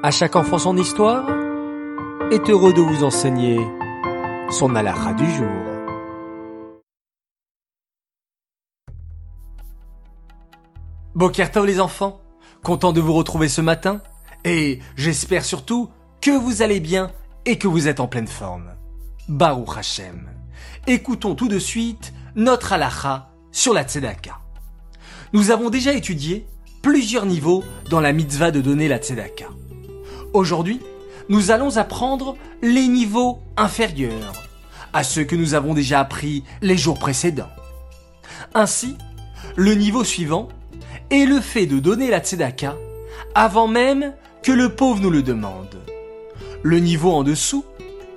À chaque enfant son histoire est heureux de vous enseigner son halakha du jour. Bokertov les enfants, content de vous retrouver ce matin et j'espère surtout que vous allez bien et que vous êtes en pleine forme. Baruch Hashem. Écoutons tout de suite notre halakha sur la tzedaka. Nous avons déjà étudié plusieurs niveaux dans la mitzvah de donner la tzedaka. Aujourd'hui, nous allons apprendre les niveaux inférieurs à ceux que nous avons déjà appris les jours précédents. Ainsi, le niveau suivant est le fait de donner la tzedaka avant même que le pauvre nous le demande. Le niveau en dessous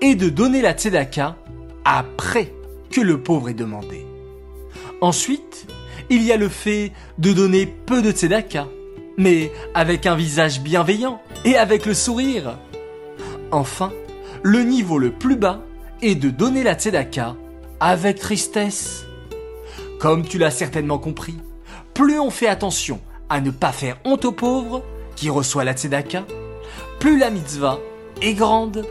est de donner la tzedaka après que le pauvre ait demandé. Ensuite, il y a le fait de donner peu de tzedaka, mais avec un visage bienveillant et avec le sourire. Enfin, le niveau le plus bas est de donner la tzedaka avec tristesse. Comme tu l'as certainement compris, plus on fait attention à ne pas faire honte aux pauvres qui reçoit la tzedaka, plus la mitzvah est grande.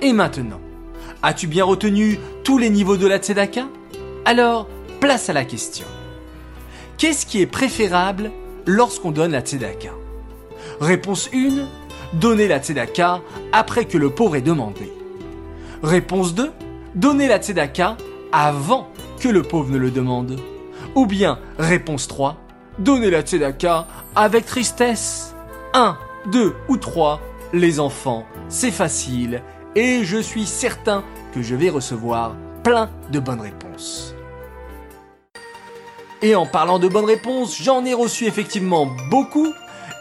Et maintenant, as-tu bien retenu tous les niveaux de la tzedaka? Alors, place à la question. Qu'est-ce qui est préférable lorsqu'on donne la tzedaka Réponse 1, donner la tzedaka après que le pauvre ait demandé. Réponse 2, donner la tzedaka avant que le pauvre ne le demande. Ou bien, réponse 3, donner la tzedaka avec tristesse. 1, 2 ou 3, les enfants, c'est facile et je suis certain que je vais recevoir plein de bonnes réponses. Et en parlant de bonnes réponses, j'en ai reçu effectivement beaucoup.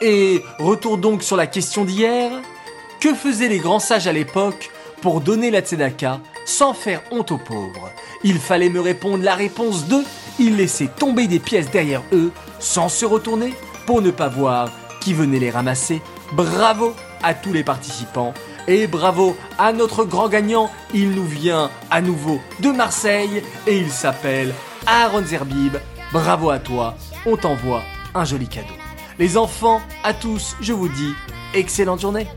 Et retour donc sur la question d'hier. Que faisaient les grands sages à l'époque pour donner la tzedaka sans faire honte aux pauvres? Il fallait me répondre la réponse 2. Ils laissaient tomber des pièces derrière eux sans se retourner pour ne pas voir qui venait les ramasser. Bravo à tous les participants et bravo à notre grand gagnant. Il nous vient à nouveau de Marseille et il s'appelle Aaron Zerbib. Bravo à toi, on t'envoie un joli cadeau. Les enfants, à tous, je vous dis excellente journée.